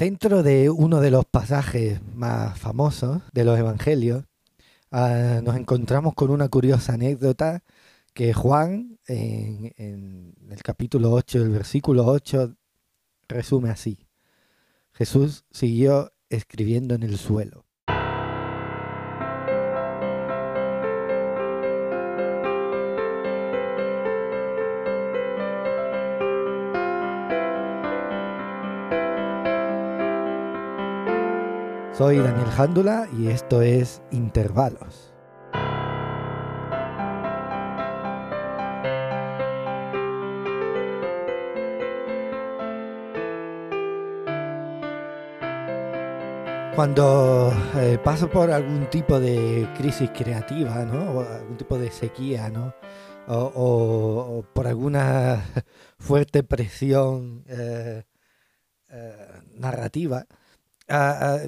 Dentro de uno de los pasajes más famosos de los evangelios, ah, nos encontramos con una curiosa anécdota que Juan, en, en el capítulo 8, el versículo 8, resume así. Jesús siguió escribiendo en el suelo. Soy Daniel Jándula y esto es Intervalos. Cuando eh, paso por algún tipo de crisis creativa, ¿no? O algún tipo de sequía, ¿no? O, por alguna fuerte presión eh, eh, narrativa, ah, ah,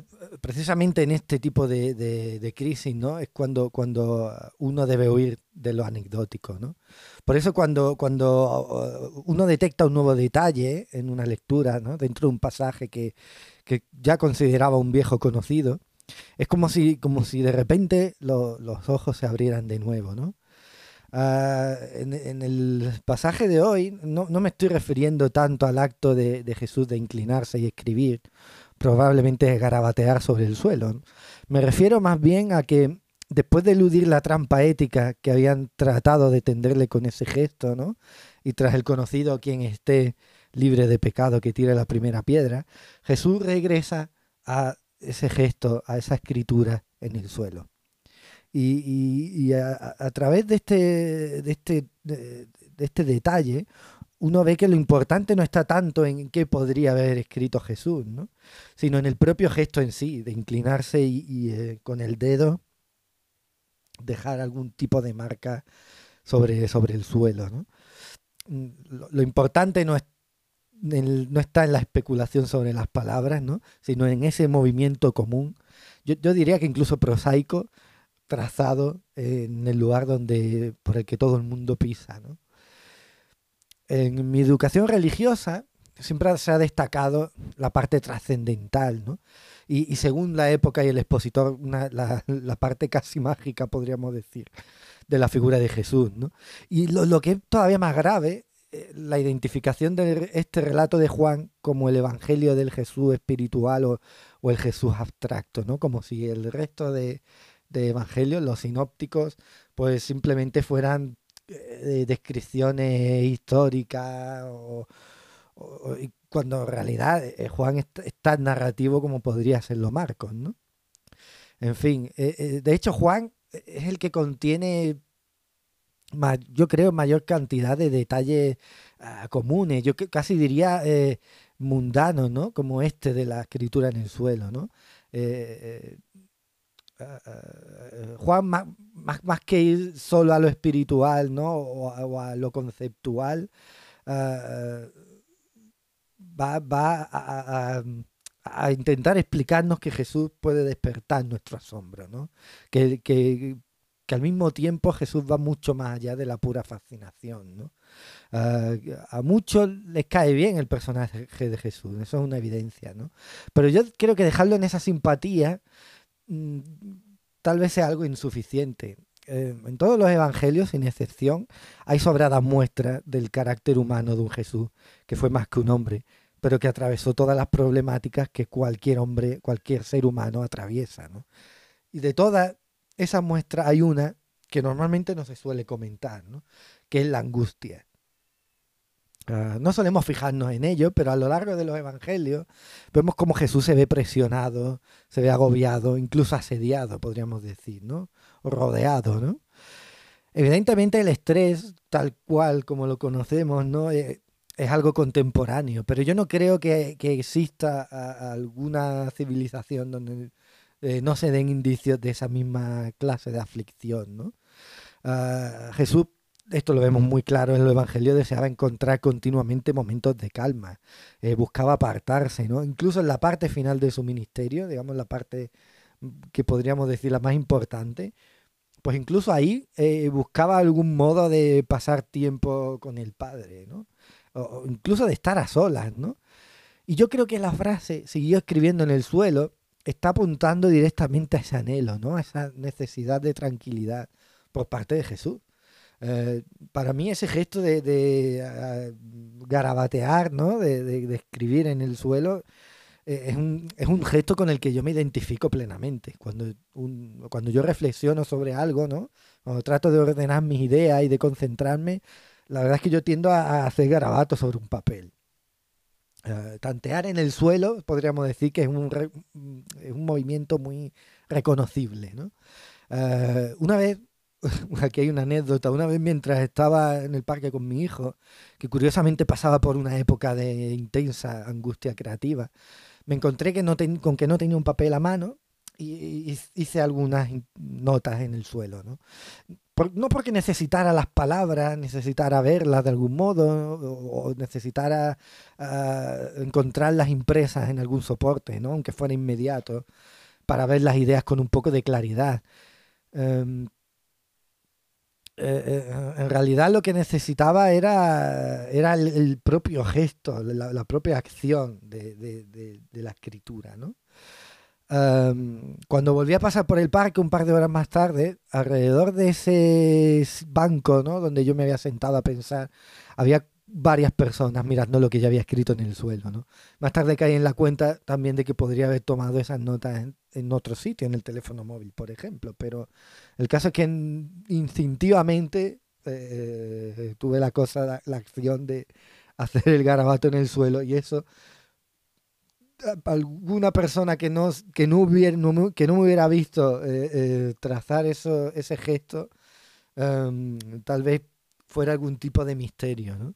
precisamente en este tipo de, crisis, ¿no? Es cuando, cuando uno debe huir de lo anecdótico, ¿no? Por eso cuando, cuando uh, uno detecta un nuevo detalle en una lectura, ¿no? Dentro de un pasaje que, que ya consideraba un viejo conocido, es como si, como si de repente lo- los ojos se abrieran de nuevo, ¿no? Ah, en, en el pasaje de hoy no, no me estoy refiriendo tanto al acto de, de Jesús de inclinarse y escribir, probablemente garabatear sobre el suelo. Me refiero más bien a que después de eludir la trampa ética que habían tratado de tenderle con ese gesto, ¿no? Y tras el conocido quien esté libre de pecado que tire la primera piedra, Jesús regresa a ese gesto, a esa escritura en el suelo. Y, a, través de este, de, este, de este detalle, uno ve que lo importante no está tanto en qué podría haber escrito Jesús, ¿no? sino en el propio gesto en sí, de inclinarse y, eh, con el dedo dejar algún tipo de marca sobre, sobre el suelo. ¿no? Mm, Lo, importante no, es, no está en la especulación sobre las palabras, ¿no? sino en ese movimiento común. Yo, yo diría que incluso prosaico, trazado en el lugar donde, por el que todo el mundo pisa. ¿no? En mi educación religiosa siempre se ha destacado la parte trascendental, ¿no? Y, según la época y el expositor, la, parte casi mágica, podríamos decir, de la figura de Jesús, ¿no? Y lo, que es todavía más grave, eh, la identificación de este relato de Juan como el evangelio del Jesús espiritual o, o el Jesús abstracto, ¿no? Como si el resto de, de evangelios, los sinópticos, pues simplemente fueran eh, descripciones históricas o, cuando en realidad eh, Juan es, tan narrativo como podría serlo Marcos, ¿no? En fin, eh, de hecho Juan es el que contiene, yo creo, mayor cantidad de detalles ah, comunes, yo casi diría mundanos, ¿no? Como este de la escritura en el suelo, ¿no? Eh, ah, ah, Juan, más, más, más que ir solo a lo espiritual, ¿no? O a, lo conceptual, va, va a, intentar explicarnos que Jesús puede despertar nuestro asombro, ¿no? Que, que- que al mismo tiempo Jesús va mucho más allá de la pura fascinación, ¿no? A muchos les cae bien el personaje de Jesús, eso es una evidencia, ¿no? Pero yo creo que dejarlo en esa simpatía tal vez sea algo insuficiente. Eh, en todos los evangelios, sin excepción, hay sobradas muestras del carácter humano de un Jesús que fue más que un hombre, pero que atravesó todas las problemáticas que cualquier hombre, cualquier ser humano atraviesa. ¿no? Y de todas esas muestras hay una que normalmente no se suele comentar, ¿no? que es la angustia. Ah, no solemos fijarnos en ello, pero a lo largo de los evangelios vemos cómo Jesús se ve presionado, se ve agobiado, incluso asediado, podríamos decir, ¿no? O rodeado, ¿no? Evidentemente el estrés, tal cual como lo conocemos, ¿no? Eh, es algo contemporáneo, pero yo no creo que, que exista alguna civilización donde eh, no se den indicios de esa misma clase de aflicción, ¿no? Ah, Jesús, esto lo vemos muy claro en el Evangelio, deseaba encontrar continuamente momentos de calma, eh, buscaba apartarse, ¿no? Incluso en la parte final de su ministerio, digamos la parte mm, que podríamos decir la más importante, pues incluso ahí eh, buscaba algún modo de pasar tiempo con el Padre, ¿no? O, incluso de estar a solas, ¿no? Y yo creo que la frase, siguió escribiendo en el suelo, está apuntando directamente a ese anhelo, ¿no? A esa necesidad de tranquilidad por parte de Jesús. Eh, para mí ese gesto de, ah, garabatear, ¿no? De, escribir en el suelo, eh, es, un, es, un, gesto con el que yo me identifico plenamente. Cuando, cuando yo reflexiono sobre algo, ¿no? Cuando trato de ordenar mis ideas y de concentrarme, la verdad es que yo tiendo a, hacer garabatos sobre un papel. Eh, tantear en el suelo, podríamos decir que es un, es un movimiento muy reconocible. ¿no? una vez aquí hay una anécdota. Una vez mientras estaba en el parque con mi hijo, que curiosamente pasaba por una época de intensa angustia creativa, me encontré que no con que no tenía un papel a mano y, hice algunas notas en el suelo. ¿no? no porque necesitara las palabras, necesitara verlas de algún modo o, necesitara ah, encontrarlas impresas en algún soporte, ¿no? aunque fuera inmediato, para ver las ideas con un poco de claridad. Em, eh, eh, en realidad lo que necesitaba era, era el, propio gesto, la, propia acción de, la escritura. ¿no? cuando volví a pasar por el parque un par de horas más tarde, alrededor de ese banco ¿no? donde yo me había sentado a pensar, había varias personas mirando lo que ya había escrito en el suelo. ¿no? Más tarde caí en la cuenta también de que podría haber tomado esas notas en, otro sitio, en el teléfono móvil, por ejemplo. Pero el caso es que instintivamente eh, tuve la cosa, la, acción de hacer el garabato en el suelo y eso alguna persona que no, que no, hubiera, que no me hubiera visto eh, eh, trazar eso, ese gesto, em, tal vez fuera algún tipo de misterio, ¿no?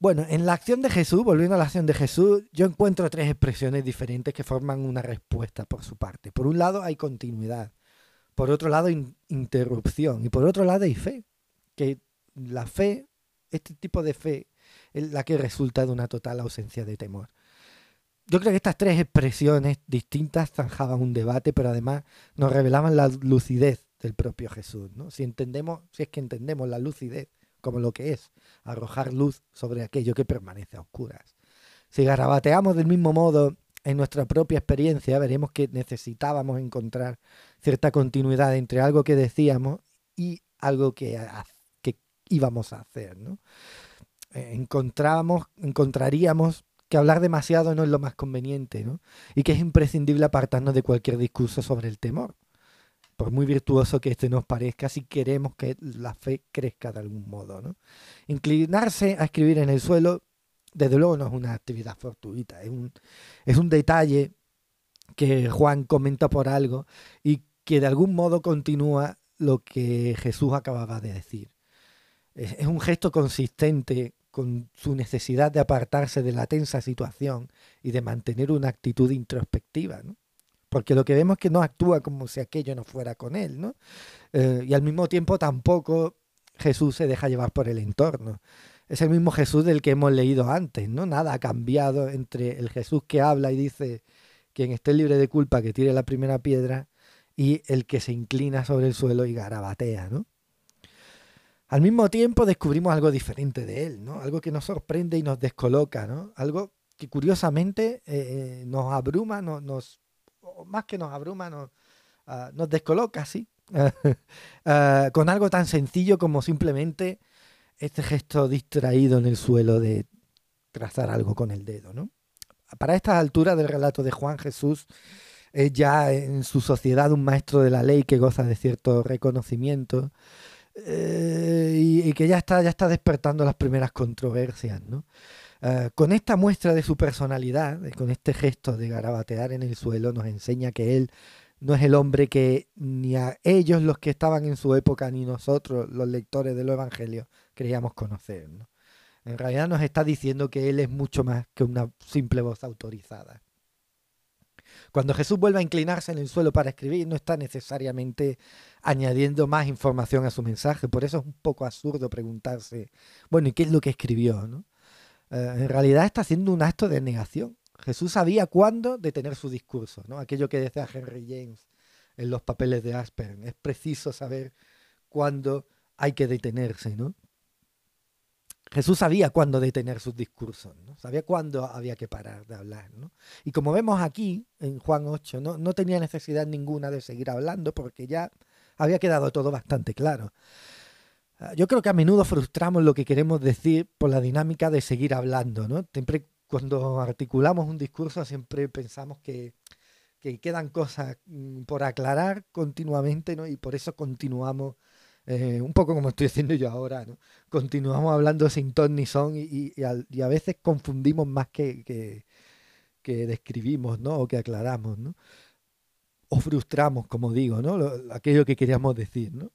Bueno, en la acción de Jesús, volviendo a la acción de Jesús, yo encuentro tres expresiones diferentes que forman una respuesta por su parte. Por un lado hay continuidad, por otro lado interrupción y por otro lado hay fe, que la fe, este tipo de fe, es la que resulta de una total ausencia de temor. Yo creo que estas tres expresiones distintas zanjaban un debate, pero además nos revelaban la lucidez del propio Jesús. ¿no? Si entendemos, si es que entendemos la lucidez como lo que es, arrojar luz sobre aquello que permanece a oscuras. Si garabateamos del mismo modo en nuestra propia experiencia, veremos que necesitábamos encontrar cierta continuidad entre algo que decíamos y algo que, que íbamos a hacer. ¿no? Eh, encontrábamos, encontraríamos que hablar demasiado no es lo más conveniente, ¿no? Y que es imprescindible apartarnos de cualquier discurso sobre el temor por muy virtuoso que este nos parezca, si queremos que la fe crezca de algún modo. ¿no? Inclinarse a escribir en el suelo, desde luego no es una actividad fortuita, es un, es un detalle que Juan comenta por algo y que de algún modo continúa lo que Jesús acababa de decir. Es, es un gesto consistente con su necesidad de apartarse de la tensa situación y de mantener una actitud introspectiva. ¿no? Porque lo que vemos es que no actúa como si aquello no fuera con él, ¿no? Eh, y al mismo tiempo tampoco Jesús se deja llevar por el entorno. Es el mismo Jesús del que hemos leído antes, ¿no? Nada ha cambiado entre el Jesús que habla y dice, quien esté libre de culpa que tire la primera piedra, y el que se inclina sobre el suelo y garabatea, ¿no? Al mismo tiempo descubrimos algo diferente de él, ¿no? Algo que nos sorprende y nos descoloca, ¿no? Algo que curiosamente eh, nos abruma, nos más que nos abruma, nos, ah, descoloca, sí, ah, con algo tan sencillo como simplemente este gesto distraído en el suelo de trazar algo con el dedo. ¿no? Para estas alturas del relato de Juan Jesús, es ya en su sociedad un maestro de la ley que goza de cierto reconocimiento eh, y, y, que ya está, ya está despertando las primeras controversias. ¿no? Eh, con esta muestra de su personalidad, eh, con este gesto de garabatear en el suelo, nos enseña que él no es el hombre que ni a ellos los que estaban en su época, ni nosotros, los lectores de los evangelios, creíamos conocer. En realidad nos está diciendo que él es mucho más que una simple voz autorizada. Cuando Jesús vuelve a inclinarse en el suelo para escribir, no está necesariamente añadiendo más información a su mensaje. Por eso es un poco absurdo preguntarse, bueno, ¿y qué es lo que escribió? Eh, en realidad está haciendo un acto de negación. Jesús sabía cuándo detener su discurso, ¿no? Aquello que decía Henry James en los papeles de Aspern. Es preciso saber cuándo hay que detenerse, ¿no? Jesús sabía cuándo detener sus discursos, ¿no? sabía cuándo había que parar de hablar. ¿no? Y como vemos aquí, en Juan 8, ¿no? no tenía necesidad ninguna de seguir hablando porque ya había quedado todo bastante claro. Ah, yo creo que a menudo frustramos lo que queremos decir por la dinámica de seguir hablando. ¿no? Siempre cuando articulamos un discurso siempre pensamos que, que quedan cosas mm, por aclarar continuamente ¿no? y por eso continuamos eh, un poco como estoy haciendo yo ahora, ¿no? Continuamos hablando sin ton ni son y, a, veces confundimos más que, que, describimos, ¿no? O que aclaramos, ¿no? O frustramos, como digo, ¿no? aquello que queríamos decir, ¿no?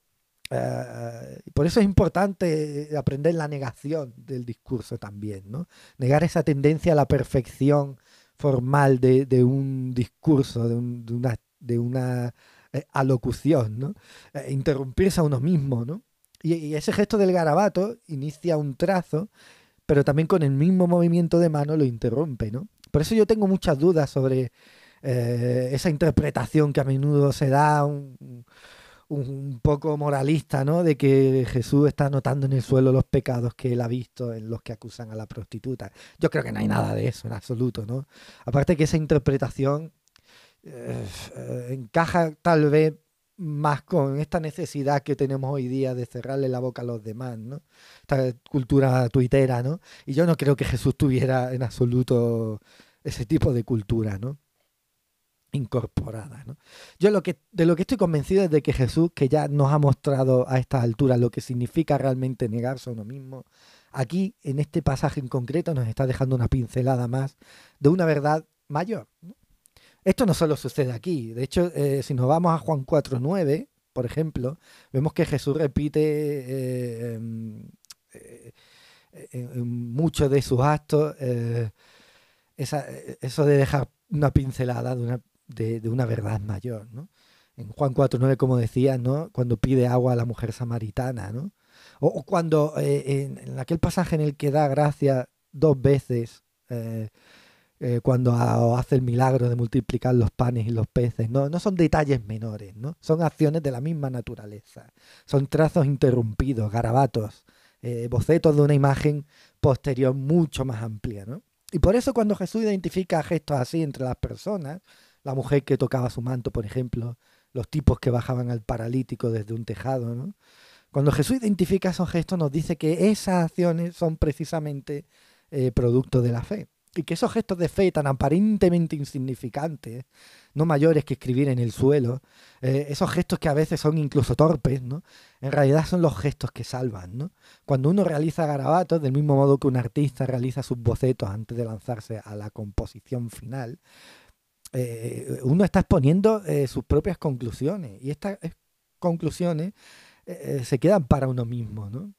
Eh, por eso es importante aprender la negación del discurso también, ¿no? Negar esa tendencia a la perfección formal de, un discurso, de, una, de una eh, alocución, ¿no? Eh, interrumpirse a uno mismo, ¿no? Y, ese gesto del garabato inicia un trazo, pero también con el mismo movimiento de mano lo interrumpe, ¿no? Por eso yo tengo muchas dudas sobre eh, esa interpretación que a menudo se da poco moralista, ¿no? De que Jesús está anotando en el suelo los pecados que él ha visto en los que acusan a la prostituta. Yo creo que no hay nada de eso en absoluto, ¿no? Aparte que esa interpretación eh, encaja tal vez más con esta necesidad que tenemos hoy día de cerrarle la boca a los demás, ¿no? Esta cultura tuitera, ¿no? Y yo no creo que Jesús tuviera en absoluto ese tipo de cultura, ¿no? Incorporada. Yo lo que, de lo que estoy convencido es de que Jesús, que ya nos ha mostrado a estas alturas lo que significa realmente negarse a uno mismo, aquí, en este pasaje en concreto, nos está dejando una pincelada más de una verdad mayor. Esto no solo sucede aquí. De hecho, eh, si nos vamos a Juan 4.9, por ejemplo, vemos que Jesús repite eh, em, eh, en muchos de sus actos eso de dejar una pincelada de una, de, una verdad mayor. ¿no? En Juan 4.9, como decía, ¿no? cuando pide agua a la mujer samaritana, ¿no? o, cuando en, en, aquel pasaje en el que da gracia dos veces eh, cuando hace el milagro de multiplicar los panes y los peces. No, no son detalles menores, ¿no? son acciones de la misma naturaleza. Son trazos interrumpidos, garabatos, eh, bocetos de una imagen posterior mucho más amplia. ¿no? Y por eso cuando Jesús identifica gestos así entre las personas, la mujer que tocaba su manto, por ejemplo, los tipos que bajaban al paralítico desde un tejado, ¿no? Cuando Jesús identifica esos gestos nos dice que esas acciones son precisamente eh, producto de la fe y que esos gestos de fe tan aparentemente insignificantes, no mayores que escribir en el suelo, eh, esos gestos que a veces son incluso torpes, ¿no? en realidad son los gestos que salvan. ¿no? Cuando uno realiza garabatos, del mismo modo que un artista realiza sus bocetos antes de lanzarse a la composición final, eh, uno está exponiendo eh, sus propias conclusiones y estas conclusiones se quedan para uno mismo. ¿no?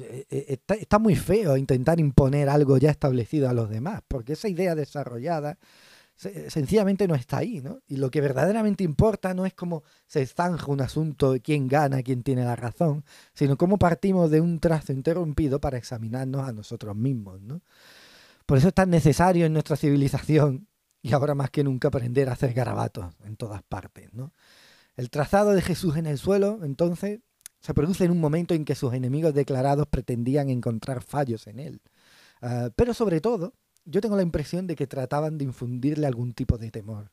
Eh, eh, está, muy feo intentar imponer algo ya establecido a los demás, porque esa idea desarrollada sencillamente no está ahí, ¿no? Y lo que verdaderamente importa no es cómo se zanja un asunto, quién gana, quién tiene la razón, sino cómo partimos de un trazo interrumpido para examinarnos a nosotros mismos, ¿no? Por eso es tan necesario en nuestra civilización, y ahora más que nunca, aprender a hacer garabatos en todas partes, ¿no? El trazado de Jesús en el suelo, entonces, se produce en un momento en que sus enemigos declarados pretendían encontrar fallos en él. Ah, pero sobre todo, yo tengo la impresión de que trataban de infundirle algún tipo de temor,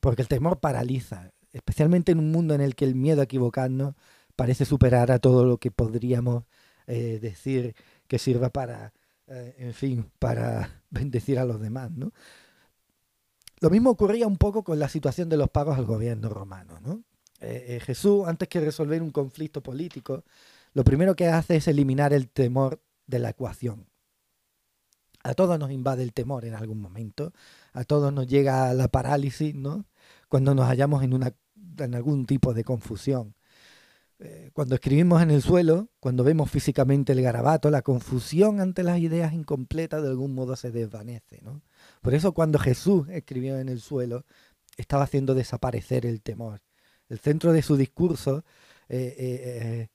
porque el temor paraliza, especialmente en un mundo en el que el miedo a equivocarnos parece superar a todo lo que podríamos eh, decir que sirva para, eh, en fin, para bendecir a los demás, ¿no? Lo mismo ocurría un poco con la situación de los pagos al gobierno romano, ¿no? Eh, eh, Jesús, antes que resolver un conflicto político, lo primero que hace es eliminar el temor de la ecuación. A todos nos invade el temor en algún momento, a todos nos llega la parálisis, ¿no? Cuando nos hallamos en, una, en algún tipo de confusión. Eh, cuando escribimos en el suelo, cuando vemos físicamente el garabato, la confusión ante las ideas incompletas de algún modo se desvanece. ¿no? Por eso cuando Jesús escribió en el suelo, estaba haciendo desaparecer el temor el centro de su discurso, eh, eh,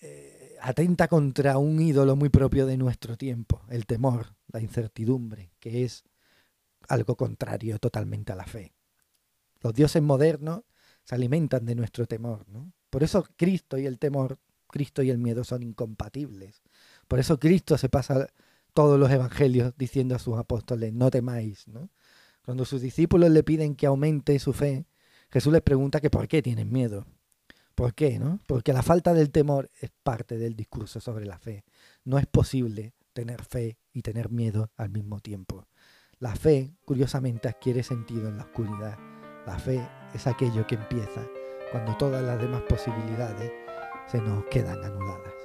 eh, atenta contra un ídolo muy propio de nuestro tiempo, el temor, la incertidumbre, que es algo contrario totalmente a la fe. Los dioses modernos se alimentan de nuestro temor, ¿no? Por eso Cristo y el temor, Cristo y el miedo son incompatibles, Por eso Cristo se pasa todos los evangelios diciendo a sus apóstoles, no temáis, ¿no? Cuando sus discípulos le piden que aumente su fe, Jesús les pregunta que por qué tienen miedo. ¿Por qué? No? Porque la falta del temor es parte del discurso sobre la fe. No es posible tener fe y tener miedo al mismo tiempo. La fe, curiosamente, adquiere sentido en la oscuridad. La fe es aquello que empieza cuando todas las demás posibilidades se nos quedan anuladas.